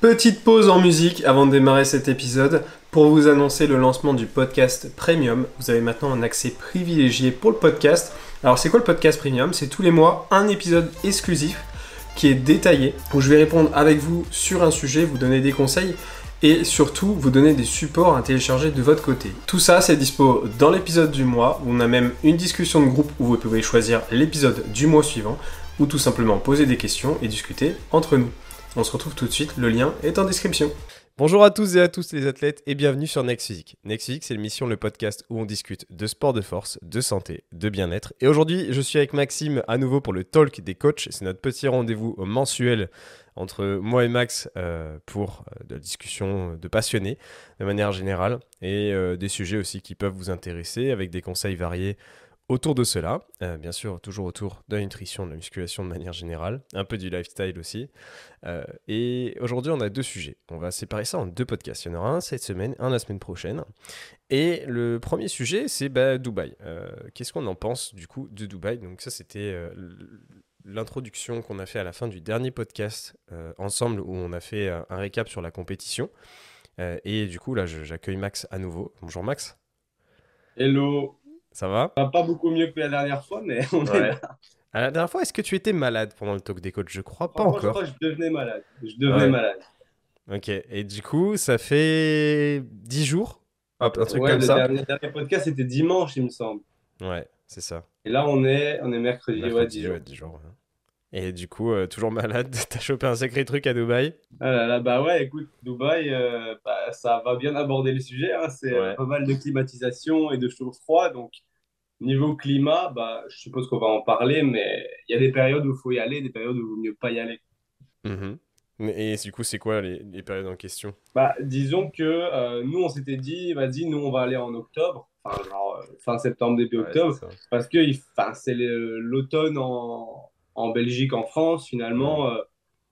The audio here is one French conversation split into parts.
petite pause en musique avant de démarrer cet épisode pour vous annoncer le lancement du podcast Premium. Vous avez maintenant un accès privilégié pour le podcast. Alors c'est quoi le podcast Premium? C'est tous les mois un épisode exclusif qui est détaillé où je vais répondre avec vous sur un sujet, vous donner des conseils et surtout vous donner des supports à télécharger de votre côté. Tout ça c'est dispo dans l'épisode du mois où on a même une discussion de groupe où vous pouvez choisir l'épisode du mois suivant ou tout simplement poser des questions et discuter entre nous. On se retrouve tout de suite, le lien est en description. Bonjour à tous et à tous les athlètes et bienvenue sur Next Physique. Next Physique, c'est l'émission, le podcast où on discute de sport de force, de santé, de bien-être. Et aujourd'hui, je suis avec Maxime à nouveau pour le talk des coachs. C'est notre petit rendez-vous mensuel entre moi et Max euh, pour euh, de la discussion de passionnés de manière générale et euh, des sujets aussi qui peuvent vous intéresser avec des conseils variés autour de cela. Euh, bien sûr, toujours autour de la nutrition, de la musculation de manière générale, un peu du lifestyle aussi. Euh, et aujourd'hui, on a deux sujets. On va séparer ça en deux podcasts. Il y en aura un cette semaine, un la semaine prochaine. Et le premier sujet, c'est bah, Dubaï. Euh, qu'est-ce qu'on en pense du coup de Dubaï? Donc ça, c'était l'introduction qu'on a fait à la fin du dernier podcast ensemble, où on a fait un récap sur la compétition. et du coup, là, j'accueille Max à nouveau. Bonjour Max. Hello. Ça va? Pas beaucoup mieux que la dernière fois, mais on est là. la dernière fois, est-ce que tu étais malade pendant le talk des coachs? Je crois pas encore. Je crois que je devenais malade. Je devenais malade. Ok, et du coup, ça fait 10 jours? Un truc comme le ça. Dernier, dernier podcast, c'était dimanche, il me semble. Ouais, c'est ça. Et là, on est, on est mercredi, ouais, 10 jours. 10 jours Et du coup, euh, toujours malade, t'as chopé un sacré truc à Dubaï ah là là, Bah ouais, écoute, Dubaï, euh, bah, ça va bien aborder le sujet. Hein. C'est euh, pas mal de climatisation et de choses froides. Donc, Niveau climat, bah, je suppose qu'on va en parler, mais il y a des périodes où il faut y aller, des périodes où il vaut mieux pas y aller. Mhm. Et du coup, c'est quoi les, les, périodes en question? Bah, Disons que euh, nous, on s'était dit, vas-y, nous, on va aller en octobre, enfin, genre, fin septembre, début octobre, parce que c'est l'automne en, en, Belgique, en France, finalement. Euh,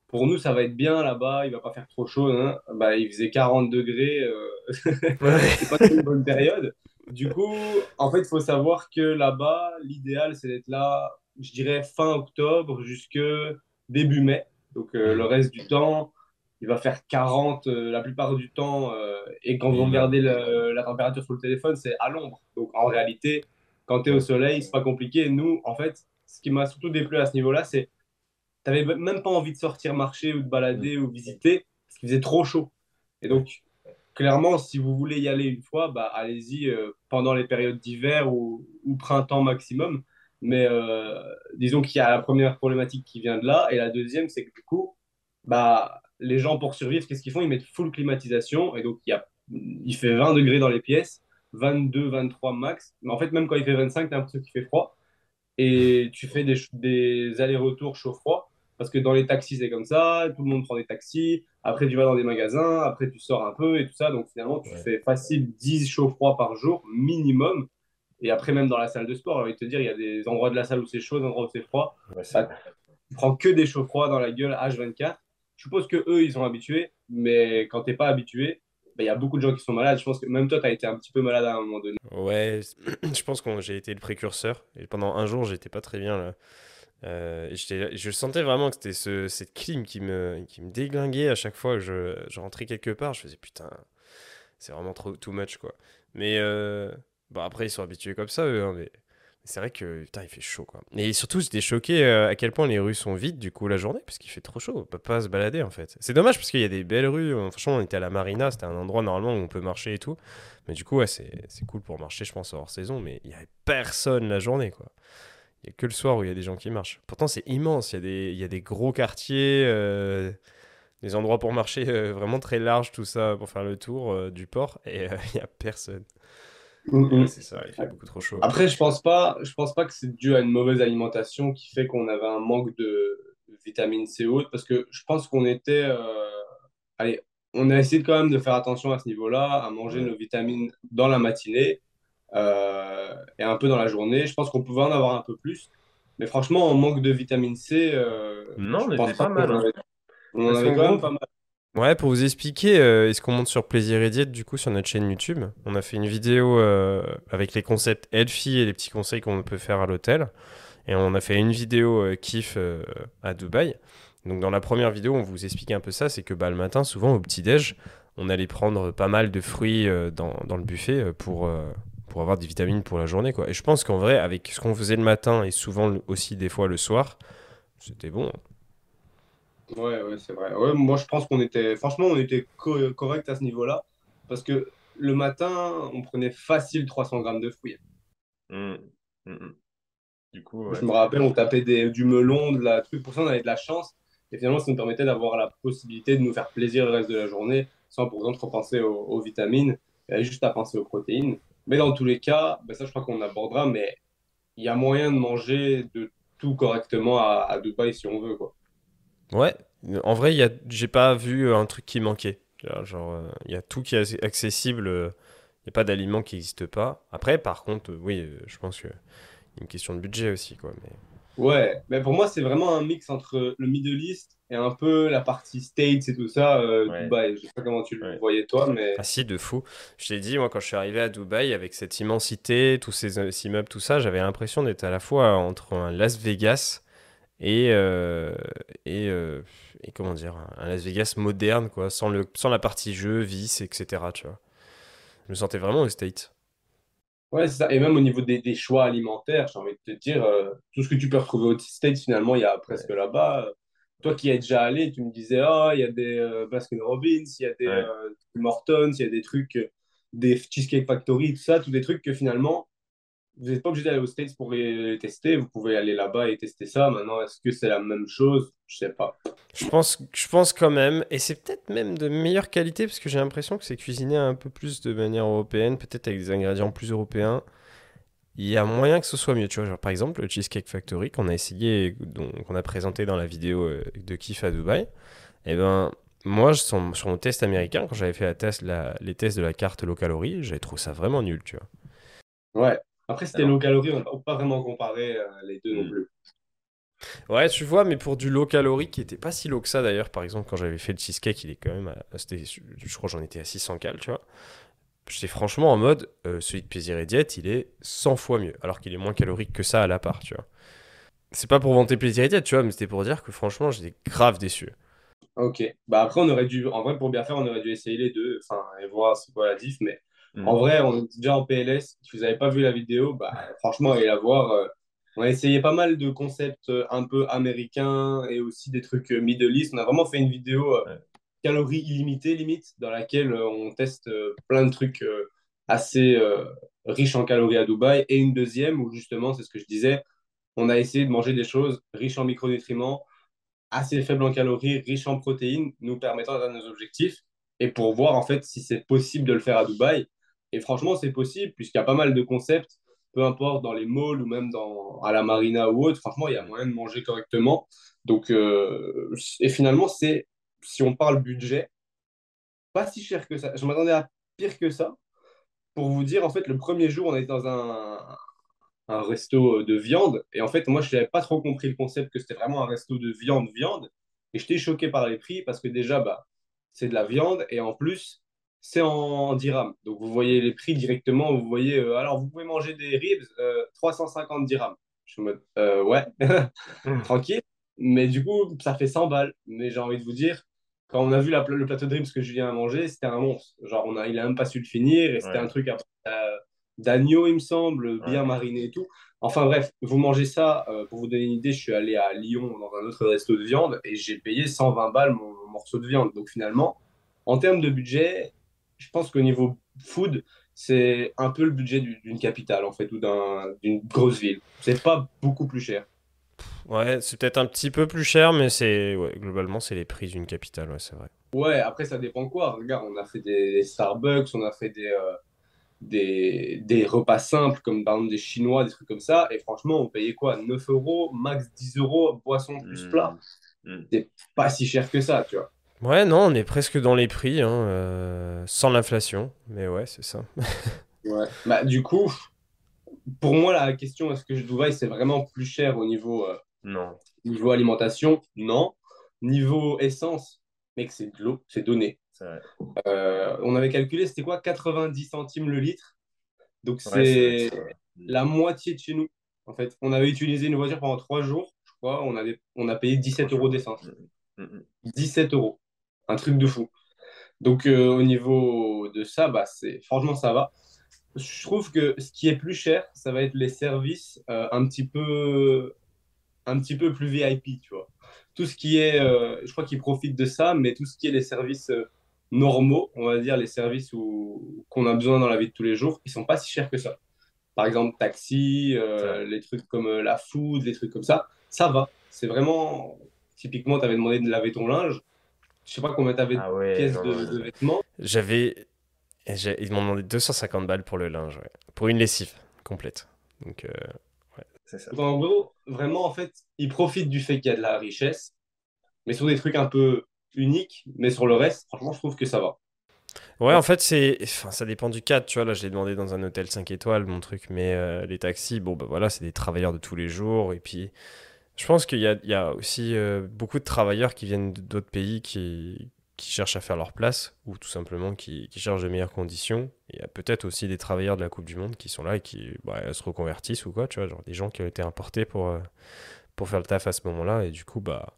pour nous, ça va être bien là-bas, il va pas faire trop chaud. Hein. Bah, il faisait 40 degrés, c'est pas une bonne période. Du coup, en fait, il faut savoir que là-bas, l'idéal, c'est d'être là, je dirais, fin octobre jusque début mai. Donc, euh, le reste du temps, il va faire 40 euh, la plupart du temps. Euh, et quand vous regardez la température sur le téléphone, c'est à l'ombre. Donc, en réalité, quand tu es au soleil, c'est pas compliqué. Nous, en fait, ce qui m'a surtout déplu à ce niveau-là, c'est tu n'avais même pas envie de sortir marcher ou de balader ou visiter parce qu'il faisait trop chaud. Et donc, clairement, si vous voulez y aller une fois, bah, allez-y euh, pendant les périodes d'hiver ou, printemps maximum. Mais euh, disons qu'il y a la première problématique qui vient de là. Et la deuxième, c'est que du coup, bah, les gens, pour survivre, qu'est-ce qu'ils font? Ils mettent full climatisation. Et donc, il, y a, il fait 20 degrés dans les pièces, 22, 23 max. Mais en fait, même quand il fait 25, tu as l'impression qu'il fait froid. Et tu fais des, des allers-retours chaud-froid. Parce que dans les taxis, c'est comme ça, tout le monde prend des taxis, après tu vas dans des magasins, après tu sors un peu et tout ça. Donc finalement, tu fais facile 10 chauds-froids par jour, minimum. Et après, même dans la salle de sport, envie de te dire, il y a des endroits de la salle où c'est chaud, des endroits où c'est froid. Ouais, bah, tu prends que des chauds-froids dans la gueule H24. Je suppose que eux, ils sont habitués, mais quand tu n'es pas habitué, bah, y a beaucoup de gens qui sont malades. Je pense que même toi, tu as été un petit peu malade à un moment donné. Ouais, je pense que j'ai été le précurseur. Et pendant un jour, j'étais pas très bien. Là. Euh, je sentais vraiment que c'était ce, cette clim qui me, qui me déglinguait à chaque fois que je, je rentrais quelque part. Je faisais putain, c'est vraiment trop too much quoi. Mais euh, bon, après, ils sont habitués comme ça, eux. Hein, mais, c'est vrai que putain, il fait chaud quoi. Et surtout, j'étais choqué euh, à quel point les rues sont vides du coup la journée parce qu'il fait trop chaud. On peut pas se balader en fait. C'est dommage parce qu'il y a des belles rues. Franchement, on était à la marina, c'était un endroit normalement où on peut marcher et tout. Mais du coup, ouais, c'est cool pour marcher, je pense, hors saison. Mais il y avait personne la journée quoi. Il n'y a que le soir où il y a des gens qui marchent. Pourtant, c'est immense. Il y, a des, y a des gros quartiers, euh, des endroits pour marcher euh, vraiment très larges, tout ça, pour faire le tour du port. Et il n'y a personne. Mm-hmm. C'est ça, il fait beaucoup trop chaud. Après, je pense pas, je pense pas que c'est dû à une mauvaise alimentation qui fait qu'on avait un manque de, vitamine C haute, parce que je pense qu'on était, allez, on a essayé quand même de faire attention à ce niveau-là, à manger nos vitamines dans la matinée. Euh, et un peu dans la journée. Je pense qu'on pouvait en avoir un peu plus. Mais franchement, on manque de vitamine C. Euh, non, mais c'est pas mal. Hein. On en avait quand même pas mal. Ouais, pour vous expliquer, euh, est-ce qu'on monte sur Plaisir et du coup sur notre chaîne YouTube? On a fait une vidéo avec les concepts healthy et les petits conseils qu'on peut faire à l'hôtel. Et on a fait une vidéo kiff à Dubaï. Donc dans la première vidéo, on vous explique un peu ça, c'est que bah, le matin, souvent au petit-déj, on allait prendre pas mal de fruits euh, dans, le buffet euh, pour, euh, pour avoir des vitamines pour la journée. Quoi. Et je pense qu'en vrai, avec ce qu'on faisait le matin et souvent aussi des fois le soir, c'était bon. Ouais, ouais, c'est vrai. Ouais, moi, je pense qu'on était, franchement, on était correct à ce niveau-là. Parce que le matin, on prenait facile 300 grammes de fruits. Mmh. Mmh, mmh. Du coup, Je me rappelle, on tapait des, du melon, de la truc. Pour ça, on avait de la chance. Et finalement, ça nous permettait d'avoir la possibilité de nous faire plaisir le reste de la journée, sans pour exemple repenser aux, aux vitamines, et juste à penser aux protéines. Mais dans tous les cas, ben ça, je crois qu'on abordera, mais il y a moyen de manger de tout correctement à, à Dubaï si on veut, quoi. Ouais, en vrai, j'ai pas vu un truc qui manquait. Genre, il y a tout qui est accessible. Il n'y a pas d'aliment qui n'existe pas. Après, par contre, oui, je pense qu'il y a une question de budget aussi, quoi. Mais... Ouais, mais pour moi, c'est vraiment un mix entre le Middle East et un peu la partie States et tout ça, euh, Dubaï. Je sais pas comment tu le voyais toi, mais. Ah si, de fou. Je t'ai dit, moi, quand je suis arrivé à Dubaï, avec cette immensité, tous ces immeubles, tout ça, j'avais l'impression d'être à la fois entre un Las Vegas et, euh, et, euh, et, comment dire, un Las Vegas moderne, quoi, sans, le, sans la partie jeu, vice, etc. Tu vois. Je me sentais vraiment au States. Ouais, c'est ça. Et même au niveau des, des choix alimentaires, j'ai envie de te dire, euh, tout ce que tu peux retrouver au States, finalement, il y a presque là-bas. Toi qui es déjà allé, tu me disais, ah, il y a des Baskin Robbins, il y a des Mortons, il y a des trucs, des Cheesecake Factory, tout ça, tous des trucs que finalement, vous n'êtes pas obligé d'aller aux States pour les tester. Vous pouvez aller là-bas et tester ça. Maintenant, est-ce que c'est la même chose? Je sais pas. Je pense, je pense quand même. Et c'est peut-être même de meilleure qualité parce que j'ai l'impression que c'est cuisiné un peu plus de manière européenne, peut-être avec des ingrédients plus européens. Il y a moyen que ce soit mieux. Tu vois, genre, par exemple, le Cheesecake Factory qu'on a essayé, qu'on a présenté dans la vidéo euh, de Kiff à Dubaï. Eh ben, moi, sur mon test américain, quand j'avais fait la test, la, les tests de la carte low calorie, j'avais trouvé ça vraiment nul, tu vois. Ouais, après, c'était low calorie, on n'a pas vraiment comparé euh, les deux non hmm. plus. Ouais, tu vois, mais pour du low calorie qui était pas si low que ça d'ailleurs, par exemple, quand j'avais fait le cheesecake, il est quand même. À, je crois j'en étais à 600 cal, tu vois. J'étais franchement en mode, euh, celui de plaisir et diète, il est 100 fois mieux, alors qu'il est moins calorique que ça à la part, tu vois. C'est pas pour vanter plaisir et diète, tu vois, mais c'était pour dire que franchement, j'étais grave déçu. Ok. Bah après, on aurait dû, en vrai, pour bien faire, on aurait dû essayer les deux, enfin, et voir c'est quoi la diff, mais Mm. En vrai, on est déjà en PLS. Si vous n'avez pas vu la vidéo, bah, franchement, allez la voir. Euh, on a essayé pas mal de concepts euh, un peu américains et aussi des trucs euh, Middle East. On a vraiment fait une vidéo calories illimitées, limite, dans laquelle on teste plein de trucs assez riches en calories à Dubaï. Et une deuxième où justement, c'est ce que je disais, on a essayé de manger des choses riches en micronutriments, assez faibles en calories, riches en protéines, nous permettant d'atteindre nos objectifs. Et pour voir en fait si c'est possible de le faire à Dubaï. Et franchement, c'est possible, puisqu'il y a pas mal de concepts, peu importe dans les malls ou même dans, à la marina ou autre, franchement, il y a moyen de manger correctement. Donc, euh, et finalement, c'est, si on parle budget, pas si cher que ça. Je m'attendais à pire que ça. Pour vous dire, en fait, le premier jour, on était dans un, un resto de viande. Et en fait, moi, je n'avais pas trop compris le concept que c'était vraiment un resto de viande, viande. Et j'étais choqué par les prix parce que déjà, bah, c'est de la viande. Et en plus, c'est en dirhams. Donc vous voyez les prix directement, vous voyez, euh, alors vous pouvez manger des ribs, 350 euh, dirhams. Je me euh, ouais, tranquille. Mais du coup, ça fait 100 balles. Mais j'ai envie de vous dire, quand on a vu le plateau de ribs que Julien a mangé, c'était un monstre. Genre, on a, il a même pas su le finir et c'était un truc d'agneau, il me semble, bien mariné et tout. Enfin bref, vous mangez ça, pour vous donner une idée, je suis allé à Lyon dans un autre resto de viande et j'ai payé 120 balles mon morceau de viande. Donc finalement, en termes de budget, je pense qu'au niveau food, c'est un peu le budget d'une capitale, en fait, ou d'une grosse ville. C'est pas beaucoup plus cher. Ouais, c'est peut-être un petit peu plus cher, mais c'est ouais, globalement, c'est les prix d'une capitale, ouais, c'est vrai. Ouais, après, ça dépend quoi. Regarde, on a fait des Starbucks, on a fait des, euh, des, des, repas simples, comme par exemple des Chinois, des trucs comme ça, et franchement, on payait quoi? 9 euros, max 10 euros, boisson plus mmh. plat. Mmh. C'est pas si cher que ça, tu vois. Ouais, non, on est presque dans les prix, hein, euh, sans l'inflation. Mais ouais, c'est ça. ouais. Bah, du coup, pour moi, la question est-ce que Dubaï, c'est vraiment plus cher au niveau, euh, non. niveau alimentation? Non. Niveau essence, mec, c'est de l'eau, c'est donné. Euh, on avait calculé, c'était quoi? 90 centimes le litre. Donc, c'est la moitié de chez nous. En fait, on avait utilisé une voiture pendant trois jours, je crois. On, avait, on a payé 17 euros d'essence. 17 euros. Un truc de fou. Donc, euh, au niveau de ça, bah, c'est, franchement, ça va. Je trouve que ce qui est plus cher, ça va être les services euh, un, petit peu, un petit peu plus VIP, tu vois. Tout ce qui est, euh, je crois qu'ils profitent de ça, mais tout ce qui est les services normaux, on va dire les services où, qu'on a besoin dans la vie de tous les jours, ils sont pas si chers que ça. Par exemple, taxi, les trucs comme la food, les trucs comme ça, ça va. C'est vraiment, typiquement, tu avais demandé de laver ton linge je sais pas combien t'avais ah de pièces de, vêtements. J'avais. Ils m'ont demandé 250 balles pour le linge, pour une lessive complète. Donc, euh, ouais, c'est ça. en gros, vraiment, en fait, ils profitent du fait qu'il y a de la richesse, mais sur des trucs un peu uniques, mais sur le reste, franchement, je trouve que ça va. Ouais, en fait, c'est, enfin, ça dépend du cadre. Tu vois, là, je l'ai demandé dans un hôtel 5 étoiles, mon truc, mais euh, les taxis, bon, bah voilà, c'est des travailleurs de tous les jours, et puis je pense qu'il y, a aussi euh, beaucoup de travailleurs qui viennent d'autres pays qui, cherchent à faire leur place ou tout simplement qui, cherchent de meilleures conditions. Il y a peut-être aussi des travailleurs de la Coupe du Monde qui sont là et qui bah, se reconvertissent ou quoi, tu vois, genre des gens qui ont été importés pour, euh, pour faire le taf à ce moment-là. Et du coup, bah,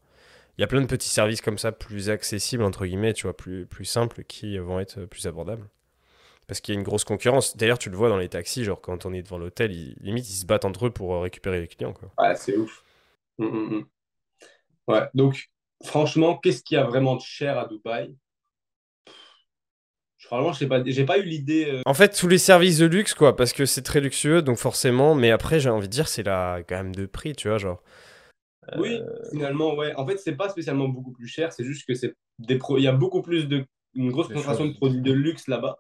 il y a plein de petits services comme ça plus accessibles, entre guillemets, tu vois, plus, plus simples qui vont être plus abordables. Parce qu'il y a une grosse concurrence. D'ailleurs, tu le vois dans les taxis, genre quand on est devant l'hôtel, limite, ils se battent entre eux pour récupérer les clients. Quoi. Ouais, c'est ouf. Mm, mm, mm. Ouais, donc franchement, qu'est-ce qu'il y a vraiment de cher à Dubaï? Franchement, je sais pas, j'ai pas eu l'idée. Euh. En fait, tous les services de luxe, quoi, parce que c'est très luxueux, donc forcément. Mais après, j'ai envie de dire, c'est la quand même de prix, tu vois, genre. Oui, euh. finalement, ouais. En fait, c'est pas spécialement beaucoup plus cher, c'est juste que c'est des pro... il y a beaucoup plus de une grosse concentration de produits de luxe là-bas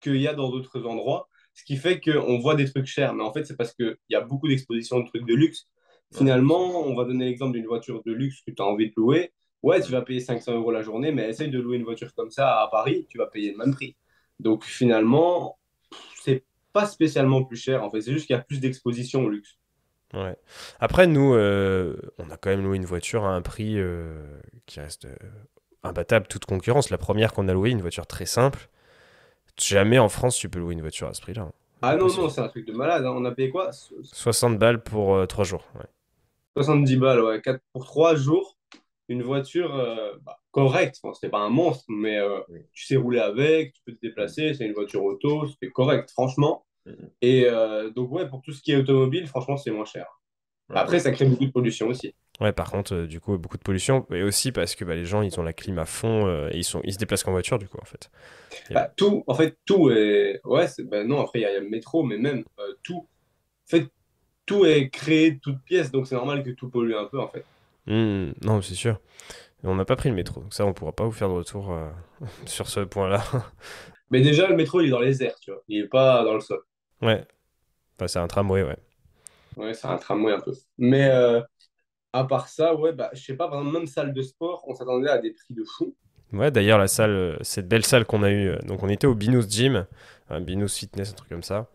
qu'il y a dans d'autres endroits, ce qui fait qu'on voit des trucs chers. Mais en fait, c'est parce qu'il y a beaucoup d'expositions de trucs de luxe. Finalement, on va donner l'exemple d'une voiture de luxe que tu as envie de louer. Ouais, tu vas payer 500 euros la journée, mais essaye de louer une voiture comme ça à Paris, tu vas payer le même prix. Donc finalement, c'est pas spécialement plus cher. En fait, c'est juste qu'il y a plus d'exposition au luxe. Ouais. Après, nous, euh, on a quand même loué une voiture à un prix euh, qui reste euh, imbattable, toute concurrence. La première qu'on a louée, une voiture très simple. Jamais en France, tu peux louer une voiture à ce prix-là. Ah non, non, c'est un truc de malade. Hein. On a payé quoi? 60 balles pour 3 jours. Ouais. 70 balles, ouais. 4 pour 3 jours, une voiture euh, bah, correcte. Enfin, c'était pas un monstre, mais euh, tu sais rouler avec, tu peux te déplacer, c'est une voiture auto, c'était correct, franchement. Et euh, donc, ouais, pour tout ce qui est automobile, franchement, c'est moins cher. Après, ça crée beaucoup de pollution aussi. Ouais, par contre, du coup, beaucoup de pollution. Et aussi parce que bah, les gens, ils ont la clim à fond et ils, sont, ils se déplacent en voiture, du coup, en fait. Bah, tout, en fait, tout est. Ouais, bah, non, après, il y, a le métro, mais même tout. En fait, tout est créé de toutes pièces, donc c'est normal que tout pollue un peu en fait. Hmm, non, c'est sûr. On n'a pas pris le métro, donc ça, on pourra pas vous faire de retour euh, sur ce point-là. Mais déjà, le métro, il est dans les airs, tu vois. Il est pas dans le sol. Ouais. c'est un tramway, ouais. Ouais, c'est un tramway un peu. Mais euh, à part ça, ouais, bah, je sais pas, par exemple, même salle de sport, on s'attendait à des prix de fou. Ouais, d'ailleurs, la salle, euh, cette belle salle qu'on a eue, donc on était au Binous Gym, un Binous Fitness, un truc comme ça.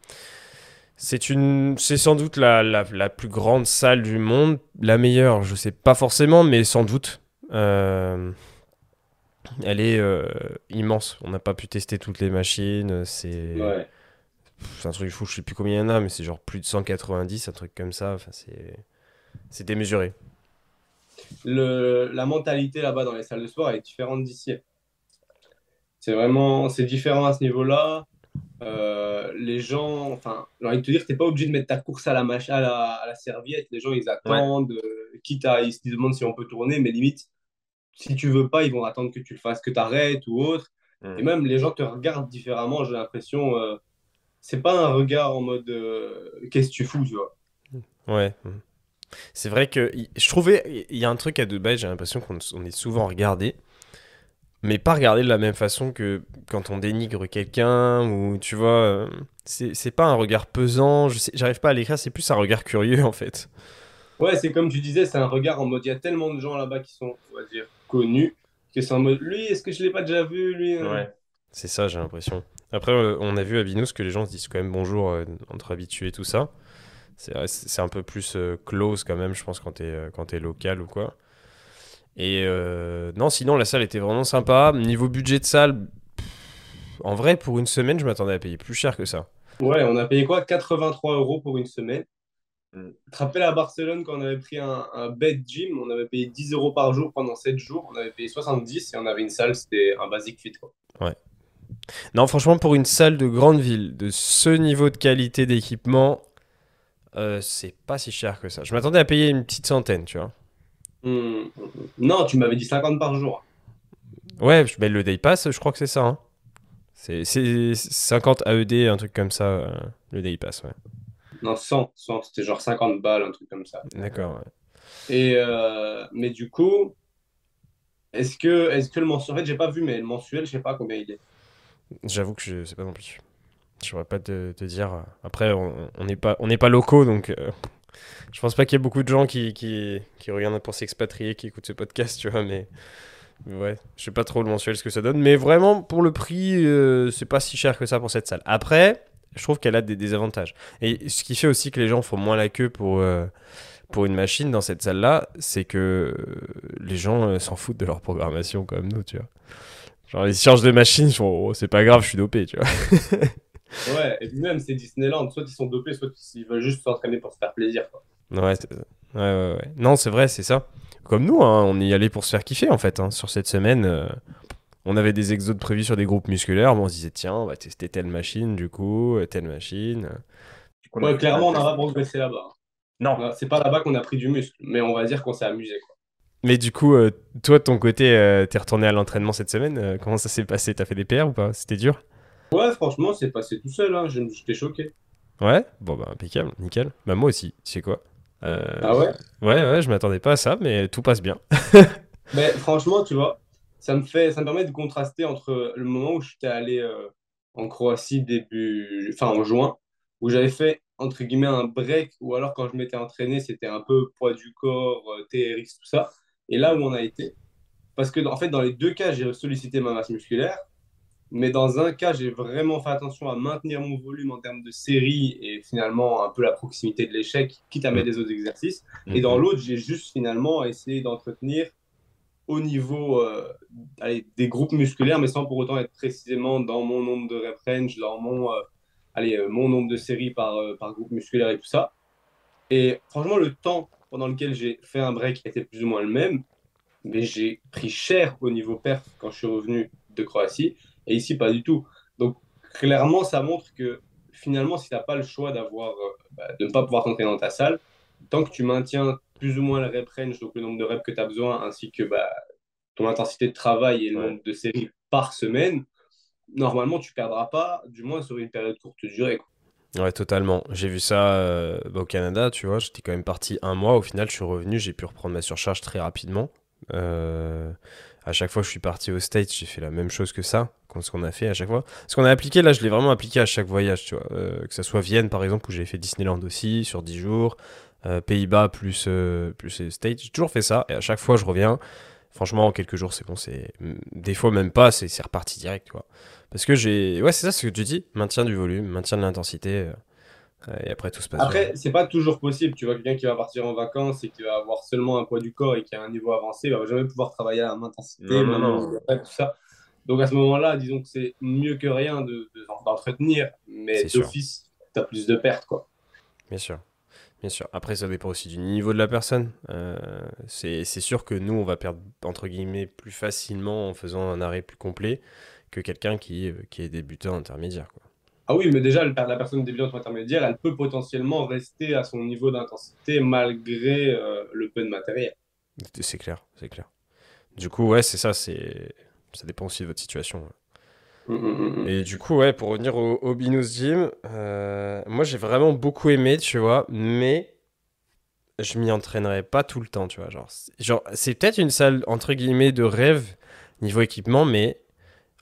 C'est une, c'est sans doute la, la, la, plus grande salle du monde, la meilleure, je sais pas forcément, mais sans doute. Euh, elle est euh, immense. On n'a pas pu tester toutes les machines. C'est, un truc fou. Je sais plus combien il y en a, mais c'est genre plus de 190, un truc comme ça. Enfin, c'est, c'est démesuré. Le, la mentalité là-bas dans les salles de sport est différente d'ici. C'est vraiment, c'est différent à ce niveau-là. Euh, les gens, enfin, j'ai envie de te dire, t'es pas obligé de mettre ta course à la, à la, à la serviette. Les gens, ils attendent, euh, quitte à, ils se demandent si on peut tourner, mais limite, si tu veux pas, ils vont attendre que tu le fasses, que tu arrêtes ou autre. Mm. Et même, les gens te regardent différemment, j'ai l'impression. Euh, c'est pas un regard en mode qu'est-ce que tu fous, tu vois. Ouais. C'est vrai que je trouvais, il y a un truc à Dubaï, j'ai l'impression qu'on est souvent regardé mais pas regarder de la même façon que quand on dénigre quelqu'un ou tu vois euh, c'est pas un regard pesant. Je j'arrive pas à l'écrire c'est plus un regard curieux en fait. Ouais c'est comme tu disais c'est un regard en mode il y a tellement de gens là-bas qui sont on va dire connus que c'est en mode lui est-ce que je l'ai pas déjà vu lui hein? Ouais. C'est ça j'ai l'impression. Après euh, on a vu à Binous que les gens se disent quand même bonjour euh, entre habitués tout ça. C'est un peu plus close quand même je pense quand t'es quand es local ou quoi et euh, non, sinon, la salle était vraiment sympa. Niveau budget de salle, en vrai, pour une semaine, je m'attendais à payer plus cher que ça. Ouais, on a payé quoi? 83 euros pour une semaine. Mm. Tu te rappelles à Barcelone quand on avait pris un, un bed gym, on avait payé 10 euros par jour pendant 7 jours, on avait payé 70 et on avait une salle, c'était un basic fit. Quoi. Ouais. Non, franchement, pour une salle de grande ville, de ce niveau de qualité d'équipement, euh, c'est pas si cher que ça. Je m'attendais à payer une petite centaine, tu vois. Non, tu m'avais dit 50 par jour. Ouais, mais le day pass, je crois que c'est ça. Hein. C'est 50 AED, un truc comme ça, euh, le day pass, ouais. Non, 100, 100 c'était genre 50 balles, un truc comme ça. D'accord, ouais. Et, euh, mais du coup, est-ce que, est que le mensuel, en fait, j'ai pas vu, mais le mensuel, je sais pas combien il est. J'avoue que je sais pas non plus. Je saurais pas te, te dire. Après, on n'est pas, on pas locaux, donc euh, je pense pas qu'il y ait beaucoup de gens qui, qui, regardent pour s'expatrier, qui écoutent ce podcast, tu vois, mais ouais, je sais pas trop le mensuel ce que ça donne, mais vraiment pour le prix, euh, c'est pas si cher que ça pour cette salle. Après, je trouve qu'elle a des désavantages. Et ce qui fait aussi que les gens font moins la queue pour, euh, pour une machine dans cette salle-là, c'est que les gens s'en foutent de leur programmation comme nous, tu vois. Genre, ils changent de machine, ils font, oh, c'est pas grave, je suis dopé, tu vois. ouais, et puis même, c'est Disneyland. Soit ils sont dopés, soit ils veulent juste s'entraîner pour se faire plaisir, quoi. Ouais, ouais, ouais, ouais. Non, c'est vrai, c'est ça. Comme nous, hein, on y allait pour se faire kiffer, en fait. Hein. Sur cette semaine, euh, on avait des exos prévus sur des groupes musculaires. Bon, on se disait, tiens, on va tester telle machine, du coup, euh, telle machine. Ouais, clairement, on n'a pas progressé là-bas. Non. C'est pas là-bas qu'on a pris du muscle, mais on va dire qu'on s'est amusé, quoi. Mais du coup, euh, toi, de ton côté, euh, t'es retourné à l'entraînement cette semaine. Euh, comment ça s'est passé? T'as fait des PR ou pas? C'était dur? Ouais, franchement, c'est passé tout seul. Hein. J'étais choqué. Ouais? Bon, bah, impeccable, nickel. Bah, moi aussi, tu sais quoi? Ah ouais? Ouais, ouais, je m'attendais pas à ça, mais tout passe bien. mais franchement, tu vois, ça me, fait, ça me permet de contraster entre le moment où j'étais allé en Croatie début, enfin en juin, où j'avais fait entre guillemets un break, ou alors quand je m'étais entraîné, c'était un peu poids du corps, TRX, tout ça et là où on a été. Parce que, en fait, dans les deux cas, j'ai sollicité ma masse musculaire. Mais dans un cas, j'ai vraiment fait attention à maintenir mon volume en termes de série et finalement un peu la proximité de l'échec, quitte à mettre des autres exercices. Et dans mhm. l'autre, j'ai juste finalement essayé d'entretenir au niveau euh, des groupes musculaires, mais sans pour autant être précisément dans mon nombre de rep range, dans mon, euh, allez, euh, mon nombre de séries par, par groupe musculaire et tout ça. Et franchement, le temps pendant lequel j'ai fait un break était plus ou moins le même, mais j'ai pris cher au niveau perf quand je suis revenu de Croatie, et ici pas du tout. Donc clairement, ça montre que finalement, si tu n'as pas le choix d'avoir, euh, bah, de ne pas pouvoir t'entraîner dans ta salle, tant que tu maintiens plus ou moins le rep range, donc le nombre de reps que tu as besoin, ainsi que bah, ton intensité de travail et le nombre de séries par semaine, normalement, tu perdras pas, du moins sur une période courte durée. Ouais, totalement. J'ai vu ça euh, au Canada, tu vois. J'étais quand même parti un mois. Au final, je suis revenu. J'ai pu reprendre ma surcharge très rapidement. Euh, à chaque fois que je suis parti au States, j'ai fait la même chose que ça, ce qu'on a fait à chaque fois. Ce qu'on a appliqué, là, je l'ai vraiment appliqué à chaque voyage, tu vois. Euh, que ce soit Vienne, par exemple, où j'ai fait Disneyland aussi, sur 10 jours. Pays-Bas plus, plus States. J'ai toujours fait ça. Et à chaque fois, je reviens. Franchement, en quelques jours, c'est bon. C'est Des fois, même pas, c'est reparti direct, tu vois. Parce que j'ai. Ouais, c'est ça ce que tu dis. Maintien du volume, maintien de l'intensité. Et après, tout se passe Après, c'est pas toujours possible. Tu vois, quelqu'un qui va partir en vacances et qui va avoir seulement un poids du corps et qui a un niveau avancé, il va jamais pouvoir travailler à la même intensité, non, non, tout ça. Donc à ce moment-là, disons que c'est mieux que rien d'entretenir, de, mais d'office, tu as plus de pertes. Quoi. Bien sûr. Bien sûr. Après, ça dépend aussi du niveau de la personne. Euh, c'est sûr que nous, on va perdre, entre guillemets, plus facilement en faisant un arrêt plus complet que quelqu'un qui, euh, qui est débutant intermédiaire. Quoi. Ah oui, mais déjà, la personne débutante intermédiaire, elle peut potentiellement rester à son niveau d'intensité malgré euh, le peu de matériel. C'est clair, c'est clair. Du coup, ouais, c'est ça, c'est ça dépend aussi de votre situation. Hum, hum, hum, Et du coup, ouais, pour revenir au, au Binous Gym, euh, moi j'ai vraiment beaucoup aimé, tu vois, mais je m'y entraînerai pas tout le temps, tu vois. Genre, genre c'est peut-être une salle entre guillemets de rêve niveau équipement, mais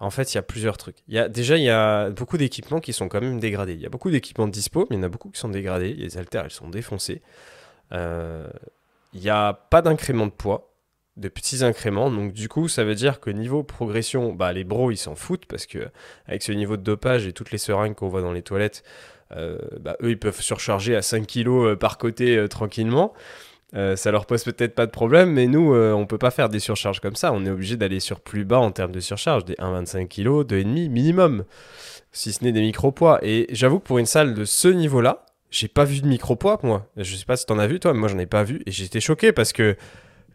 en fait, il y a plusieurs trucs. Y a, déjà, il y a beaucoup d'équipements qui sont quand même dégradés. Il y a beaucoup d'équipements dispo, mais il y en a beaucoup qui sont dégradés. Les haltères, elles sont défoncées. Euh, il n'y a pas d'incrément de poids, de petits incréments. Donc, du coup, ça veut dire que niveau progression, bah, les bros, ils s'en foutent parce que avec ce niveau de dopage et toutes les seringues qu'on voit dans les toilettes, euh, bah, eux, ils peuvent surcharger à 5 kg euh, par côté tranquillement. Euh, ça leur pose peut-être pas de problème, mais nous, euh, on peut pas faire des surcharges comme ça. On est obligé d'aller sur plus bas en termes de surcharge, des 1,25 kg, 2,5 minimum, si ce n'est des micro-poids. Et j'avoue que pour une salle de ce niveau-là, j'ai pas vu de micro-poids, moi. Je sais pas si t'en as vu, toi, mais moi, j'en ai pas vu. Et j'étais choqué parce que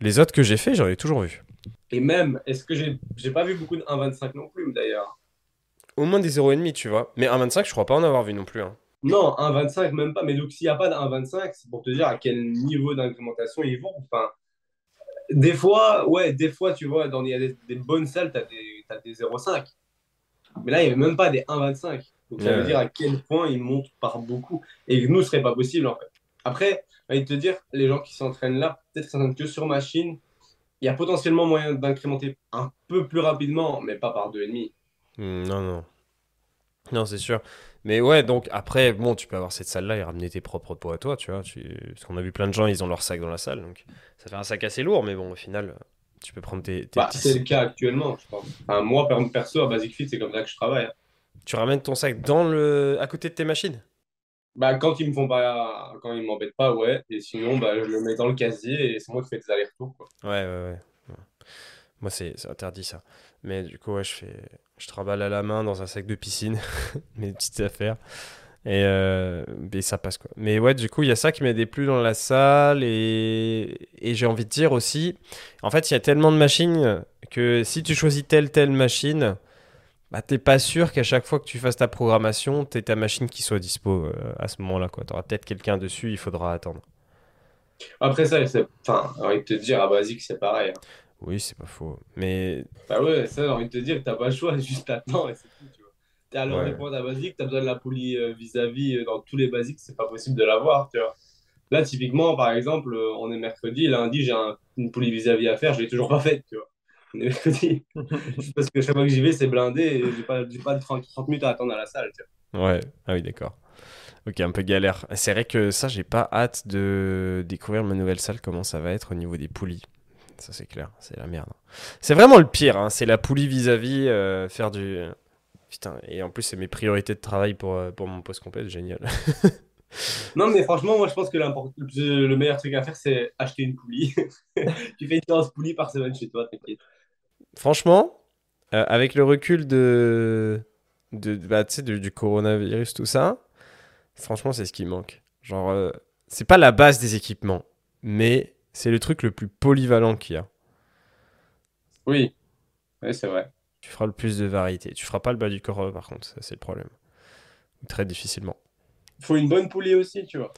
les autres que j'ai fait, j'en ai toujours vu. Et même, est-ce que j'ai pas vu beaucoup de 1,25 non plus, d'ailleurs? Au moins des 0,5, tu vois. Mais 1,25, je crois pas en avoir vu non plus. Hein. Non, 1,25 même pas. Mais donc, s'il n'y a pas de 1,25, c'est pour te dire à quel niveau d'incrémentation ils vont. Enfin, des fois, ouais, des fois, tu vois, dans, il y a des, bonnes salles, tu as des, des 0,5. Mais là, il n'y avait même pas des 1,25. Donc, ça veut dire à quel point ils montent par beaucoup. Et nous, ce serait pas possible, en fait. Après, de te dire, les gens qui s'entraînent là, peut-être s'entraînent que sur machine. Il y a potentiellement moyen d'incrémenter un peu plus rapidement, mais pas par 2,5. Hmm, non, non. Non, c'est sûr. Mais ouais, donc après, bon, tu peux avoir cette salle-là et ramener tes propres poids à toi, tu vois. Tu... Parce qu'on a vu plein de gens, ils ont leur sac dans la salle. Donc ça fait un sac assez lourd, mais bon, au final, tu peux prendre tes. bah, C'est le cas actuellement, je pense. Enfin, moi, perso, à Basic Fit, c'est comme ça que je travaille. Tu ramènes ton sac dans le... à côté de tes machines? Bah, quand ils me font pas, quand ils m'embêtent pas, ouais. Et sinon, bah, je le mets dans le casier et c'est moi qui fais des allers-retours, quoi. Ouais, ouais, ouais. Moi, c'est interdit ça. Mais du coup, ouais, je fais, je travaille à la main dans un sac de piscine, mes petites affaires. Et, euh, ça passe quoi. Mais ouais, du coup, il y a ça qui m'a déplu dans la salle. Et, et j'ai envie de dire aussi, en fait, il y a tellement de machines que si tu choisis telle, telle machine, bah, t'es pas sûr qu'à chaque fois que tu fasses ta programmation, t'aies ta machine qui soit dispo euh, à ce moment-là. Tu auras peut-être quelqu'un dessus, il faudra attendre. Après ça. Enfin, envie de te dire, à Basique, c'est pareil. Hein. Oui, c'est pas faux. Mais. Bah ouais, ça, j'ai envie de te dire que t'as pas le choix, juste attends et c'est tout, tu vois. T'es à l'heure ouais. à basique, t'as besoin de la poulie euh, vis-à-vis euh, dans tous les basiques, c'est pas possible de l'avoir, tu vois. Là, typiquement, par exemple, euh, on est mercredi, lundi, j'ai une poulie vis-à-vis à faire, je l'ai toujours pas faite, tu vois. On est mercredi. Parce que chaque fois que j'y vais, c'est blindé et j'ai pas, pas de 30, 30 minutes à attendre à la salle, tu vois. Ouais, ah oui, d'accord. Ok, un peu galère. C'est vrai que ça, j'ai pas hâte de découvrir ma nouvelle salle, comment ça va être au niveau des poulies ça c'est clair, c'est la merde. C'est vraiment le pire, hein. c'est la poulie vis-à-vis, euh, faire du... Putain, et en plus c'est mes priorités de travail pour, euh, pour mon poste complet, génial. non mais franchement, moi je pense que le meilleur truc à faire c'est acheter une poulie. tu fais une séance poulie par semaine chez toi, t'inquiète. Franchement, euh, avec le recul de, de, bah, du, du coronavirus, tout ça, franchement c'est ce qui manque. Genre, c'est pas la base des équipements, mais c'est le truc le plus polyvalent qu'il y a. Oui, oui c'est vrai. Tu feras le plus de variété. Tu feras pas le bas du corps, par contre, c'est le problème. Très difficilement. Il faut une bonne poulie aussi, tu vois.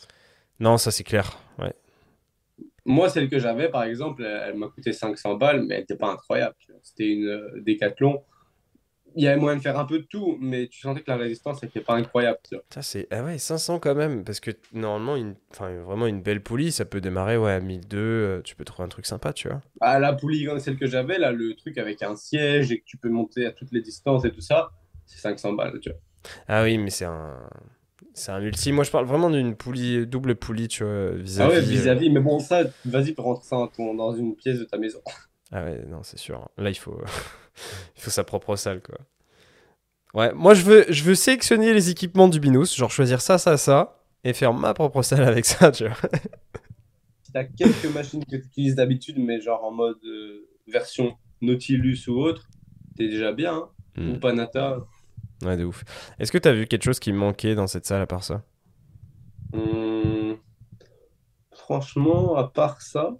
Non, ça c'est clair, ouais. Moi, celle que j'avais, par exemple, elle, m'a coûté 500 balles, mais elle n'était pas incroyable. C'était une euh, Décathlon il y avait moyen de faire un peu de tout, mais tu sentais que la résistance n'était pas incroyable. Ça, c'est ah ouais, 500 quand même, parce que normalement, une... enfin, vraiment une belle poulie, ça peut démarrer ouais, à 1002, euh, tu peux trouver un truc sympa, tu vois. Ah, la poulie, celle que j'avais, là, le truc avec un siège et que tu peux monter à toutes les distances et tout ça, c'est 500 balles, tu vois. Ah oui, mais c'est un. C'est un ultime. Moi, je parle vraiment d'une poulie, double poulie, tu vois, vis-à-vis. Ah ouais, vis-à-vis. Euh. Mais bon, ça, vas-y, pour rentrer ça dans, dans une pièce de ta maison. Ah ouais, non, c'est sûr. Là, il faut, il faut sa propre salle, quoi. Ouais, moi, je veux, je veux sélectionner les équipements du Binous, genre choisir ça, ça, ça, et faire ma propre salle avec ça, tu vois. t'as quelques machines que tu utilises d'habitude, mais genre en mode euh, version Nautilus ou autre, t'es déjà bien. Hein hmm. Ou Panata. Ouais, de ouf. Est-ce que t'as vu quelque chose qui manquait dans cette salle à part ça? Hmm. Franchement, à part ça,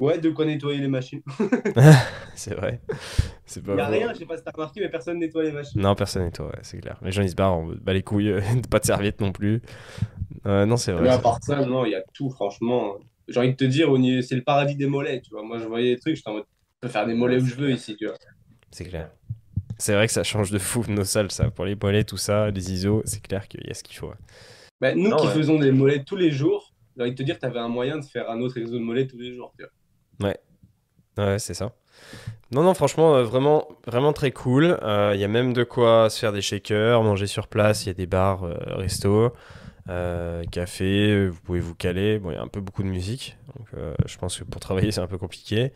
Ouais, de quoi nettoyer les machines. c'est vrai. Il n'y a rien, je sais pas si t'as remarqué, mais personne nettoie les machines. Non, personne nettoie, ouais, c'est clair. Les gens ils se barrent, on bat les couilles, pas de serviette non plus. Euh, non, c'est vrai. Mais à part ça, non, il y a tout, franchement. J'ai envie de te dire, c'est le paradis des mollets, tu vois. Moi, je voyais des trucs, j'étais en mode, je peux faire des mollets où je veux ici, tu vois. C'est clair. C'est vrai que ça change de fou nos salles, ça. Pour les mollets, tout ça, les ISO, c'est clair qu'il y a ce qu'il faut. Bah, nous qui faisons des mollets tous les jours, j'ai envie de te dire, tu avais un moyen de faire un autre réseau de mollets tous les jours, tu vois. Ouais. Ouais, c'est ça. Non, non, franchement, euh, vraiment, vraiment très cool. Il euh, y a même de quoi se faire des shakers, manger sur place. Il y a des bars, euh, resto, café. Vous pouvez vous caler. Bon, il y a un peu beaucoup de musique. Je pense que pour travailler, c'est un peu compliqué.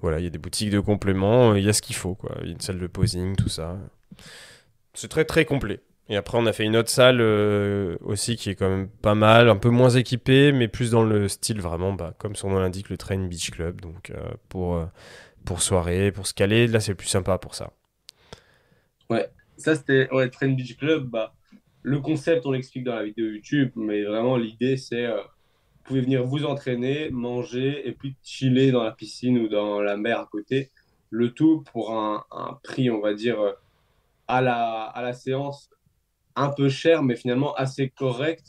Voilà, il y a des boutiques de compléments. Il y a ce qu'il faut, quoi. Y a une salle de posing, tout ça. C'est très, très complet. Et après, on a fait une autre salle euh, aussi qui est quand même pas mal, un peu moins équipée, mais plus dans le style vraiment, bah, comme son nom l'indique, le Train Beach Club. Donc euh, pour, euh, pour soirée, pour se caler, là c'est plus sympa pour ça. Ouais, ça c'était ouais, Train Beach Club. Bah, le concept, on l'explique dans la vidéo YouTube, mais vraiment, l'idée, c'est euh, vous pouvez venir vous entraîner, manger et puis chiller dans la piscine ou dans la mer à côté. Le tout pour un, un prix, on va dire, à la, à la séance un peu cher, mais finalement assez correct.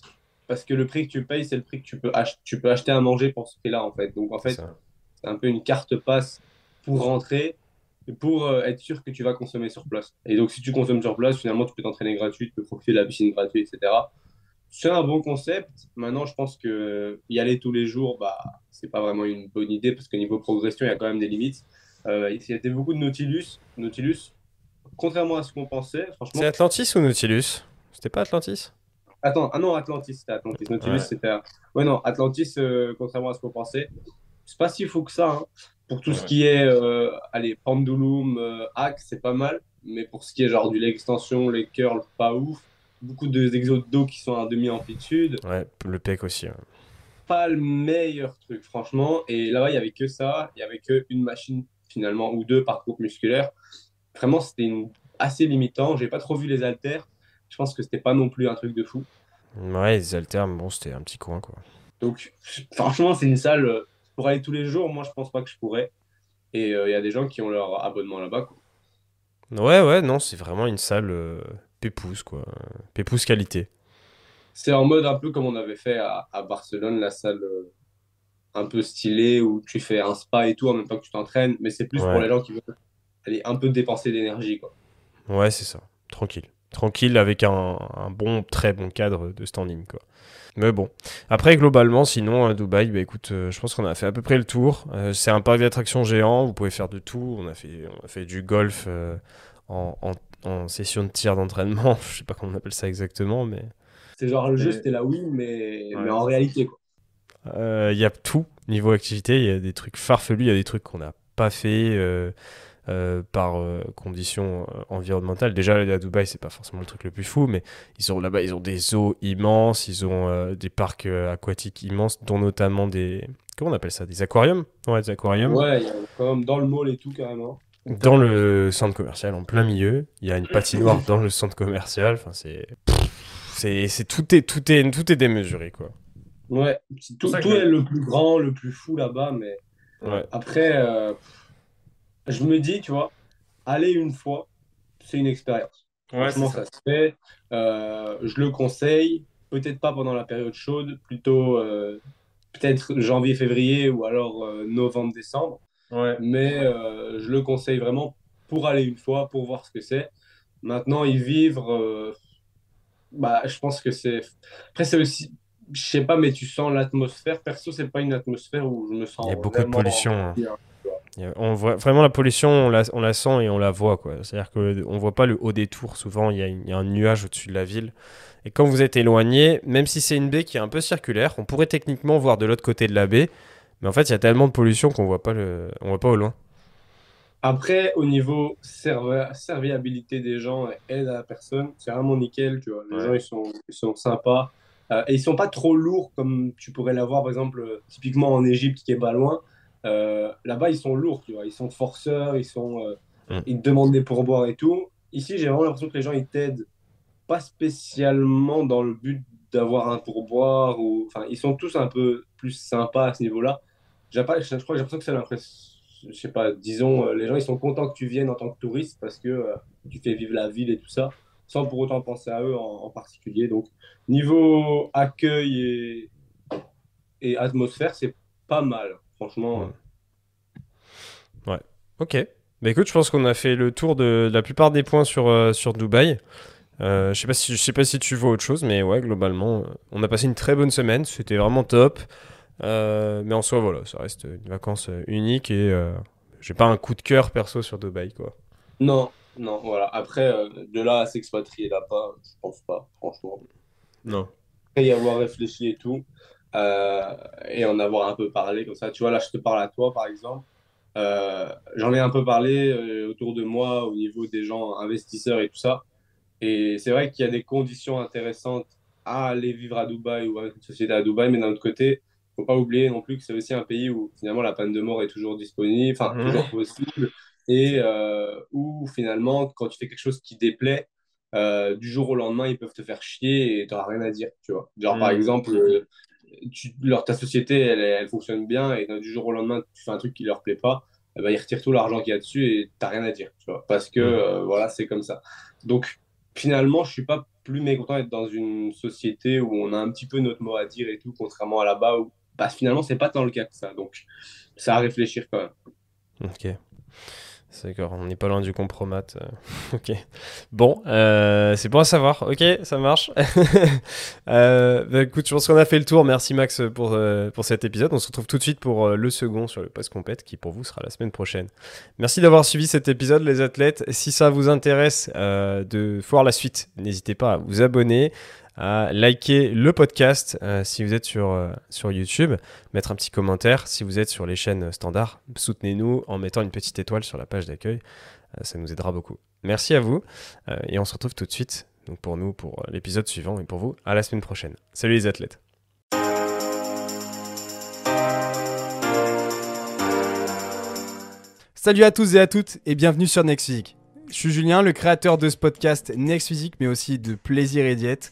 Parce que le prix que tu payes, c'est le prix que tu peux, ach tu peux acheter à manger pour ce prix-là, en fait. Donc, en fait, c'est un peu une carte passe pour rentrer pour euh, être sûr que tu vas consommer sur place. Et donc, si tu consommes sur place, finalement, tu peux t'entraîner gratuit, tu peux profiter de la piscine gratuite, etc. C'est un bon concept. Maintenant, je pense que y aller tous les jours, bah, c'est pas vraiment une bonne idée parce que niveau progression, il y a quand même des limites. Euh, il y a beaucoup de Nautilus. Nautilus, contrairement à ce qu'on pensait, franchement. C'est Atlantis ou Nautilus? C'était pas Atlantis? Attends, ah non, Atlantis, c'était Atlantis. Nautilus, ouais. c'était. Ouais, non, Atlantis, euh, contrairement à ce qu'on pensait, c'est pas si fou que ça. Hein. Pour tout ce qui est, euh, allez, pendulum, euh, hack, c'est pas mal. Mais pour ce qui est genre du leg extension, les curls, pas ouf. Beaucoup d'exos de dos qui sont à demi-amplitude. Ouais, le pec aussi. Pas le meilleur truc, franchement. Et là-bas, il n'y avait que ça. Il n'y avait qu'une machine, finalement, ou deux par groupe musculaire. Vraiment, c'était une... assez limitant. J'ai pas trop vu les haltères. Je pense que c'était pas non plus un truc de fou. Ouais, les haltères, bon, c'était un petit coin, quoi. Donc, franchement, c'est une salle euh, pour aller tous les jours, moi, je pense pas que je pourrais. Et il euh, y a des gens qui ont leur abonnement là-bas. Ouais, ouais, non, c'est vraiment une salle euh, pépouze, quoi. Pépouze qualité. C'est en mode un peu comme on avait fait à, à Barcelone, la salle euh, un peu stylée où tu fais un spa et tout en même temps que tu t'entraînes, mais c'est plus Ouais. pour les gens qui veulent aller un peu dépenser d'énergie, quoi. Ouais, c'est ça. Tranquille. Tranquille avec un, un bon, très bon cadre de standing, quoi. Mais bon. Après, globalement, sinon, à Dubaï, bah écoute, euh, je pense qu'on a fait à peu près le tour. Euh, c'est un parc d'attractions géant, vous pouvez faire de tout. On a fait, on a fait du golf euh, en, en, en session de tir d'entraînement. Je sais pas comment on appelle ça exactement, mais C'est genre le jeu, c'était la Wii, mais, Ouais, mais en réalité, quoi. Il y a tout niveau activité. Il y a des trucs farfelus, il y a des trucs qu'on n'a pas fait euh, par euh, conditions euh, environnementales. Déjà, aller à Dubaï, c'est pas forcément le truc le plus fou, mais ils ont là-bas, ils ont des eaux immenses, ils ont euh, des parcs euh, aquatiques immenses, dont notamment des comment on appelle ça, des aquariums? Ouais, des aquariums. Ouais, il y a quand même dans le mall et tout, carrément. Dans le centre commercial, en plein milieu, il y a une patinoire dans le centre commercial. Enfin, c'est c'est c'est tout est tout est tout est démesuré quoi. Ouais, tout, que tout est le plus grand, le plus fou là-bas, mais Ouais. après, euh, je me dis, tu vois, aller une fois, c'est une expérience. Ouais, Franchement, ça. se fait. Euh, je le conseille. Peut-être pas pendant la période chaude, plutôt euh, peut-être janvier-février ou alors euh, novembre-décembre. Ouais. Mais euh, je le conseille vraiment pour aller une fois, pour voir ce que c'est. Maintenant, y vivre, euh, bah, je pense que c'est. Après, c'est aussi. Je sais pas, mais tu sens l'atmosphère. Perso, c'est pas une atmosphère où je me sens. Il y a beaucoup de pollution, hein. On voit vraiment la pollution, on la, on la sent et on la voit quoi. C'est-à-dire que on voit pas le haut des tours. Souvent, il y a, y un nuage au-dessus de la ville. Et quand vous êtes éloigné, même si c'est une baie qui est un peu circulaire, on pourrait techniquement voir de l'autre côté de la baie. Mais en fait, il y a tellement de pollution qu'on voit pas le, on voit pas au loin. Après, au niveau serviabilité des gens et aide à la personne, c'est vraiment nickel, tu vois. Les Ouais. gens, ils sont, ils sont sympas. Euh, et ils sont pas trop lourds comme tu pourrais l'avoir, par exemple, euh, typiquement en Égypte, qui est pas loin. Euh, là-bas, ils sont lourds, tu vois. Ils sont forceurs, ils sont, euh, Mm. ils te demandent des pourboires et tout. Ici, j'ai vraiment l'impression que les gens, ils t'aident pas spécialement dans le but d'avoir un pourboire ou, enfin, ils sont tous un peu plus sympas à ce niveau-là. J'ai pas, je crois que j'ai l'impression que c'est l'impression, je sais pas, disons, euh, les gens ils sont contents que tu viennes en tant que touriste parce que euh, tu fais vivre la ville et tout ça, sans pour autant penser à eux en, en particulier. Donc, niveau accueil et, et atmosphère, c'est pas mal, franchement. Ouais. Ok. Bah écoute, je pense qu'on a fait le tour de, de la plupart des points sur, euh, sur Dubaï. Euh, je sais pas si je sais pas si tu vois autre chose, mais ouais, globalement, euh, on a passé une très bonne semaine. C'était vraiment top. Euh, mais en soi, voilà, ça reste une vacance euh, unique et euh, j'ai pas un coup de cœur perso sur Dubaï, quoi. Non, non, voilà. Après, euh, de là à s'expatrier là-bas, je pense pas, franchement. Non. Après y avoir réfléchi et tout, euh, et en avoir un peu parlé comme ça. Tu vois, là, je te parle à toi, par exemple. Euh, j'en ai un peu parlé euh, autour de moi au niveau des gens investisseurs et tout ça. Et c'est vrai qu'il y a des conditions intéressantes à aller vivre à Dubaï ou avec une société à Dubaï, mais d'un autre côté, faut pas oublier non plus que c'est aussi un pays où finalement la peine de mort est toujours disponible, enfin toujours possible, et où finalement, quand tu fais quelque chose qui déplaît, du jour au lendemain, ils peuvent te faire chier et tu n'auras rien à dire, tu vois. Genre, par hmm. exemple, tu, leur, ta société, elle, elle, fonctionne bien et du jour au lendemain, tu fais un truc qui leur plaît pas, eh ben, ils retirent tout l'argent qu'il y a dessus et tu n'as rien à dire, tu vois. Parce que, voilà, c'est comme ça. Donc, finalement, je suis pas plus mécontent d'être dans une société où on a un petit peu notre mot à dire et tout, contrairement à là-bas où bah, finalement, c'est pas tant le cas que ça. Donc, ça à réfléchir quand même. Ok. C'est d'accord, on n'est pas loin du compromat. Euh, ok. Bon, euh, c'est bon à savoir. Ok, ça marche. euh, bah, écoute, je pense qu'on a fait le tour. Merci Max pour, euh, pour cet épisode. On se retrouve tout de suite pour le second sur le post compète qui pour vous sera la semaine prochaine. Merci d'avoir suivi cet épisode, les athlètes. Si ça vous intéresse de voir la suite, n'hésitez pas à vous abonner, à liker le podcast euh, si vous êtes sur, euh, sur YouTube, mettre un petit commentaire. Si vous êtes sur les chaînes standards, soutenez-nous en mettant une petite étoile sur la page d'accueil. Euh, ça nous aidera beaucoup. Merci à vous et on se retrouve tout de suite donc pour nous pour l'épisode suivant et pour vous à la semaine prochaine. Salut les athlètes. Salut à tous et à toutes et bienvenue sur Next Physique. Je suis Julien, le créateur de ce podcast Next Physique, mais aussi de Plaisir et Diète.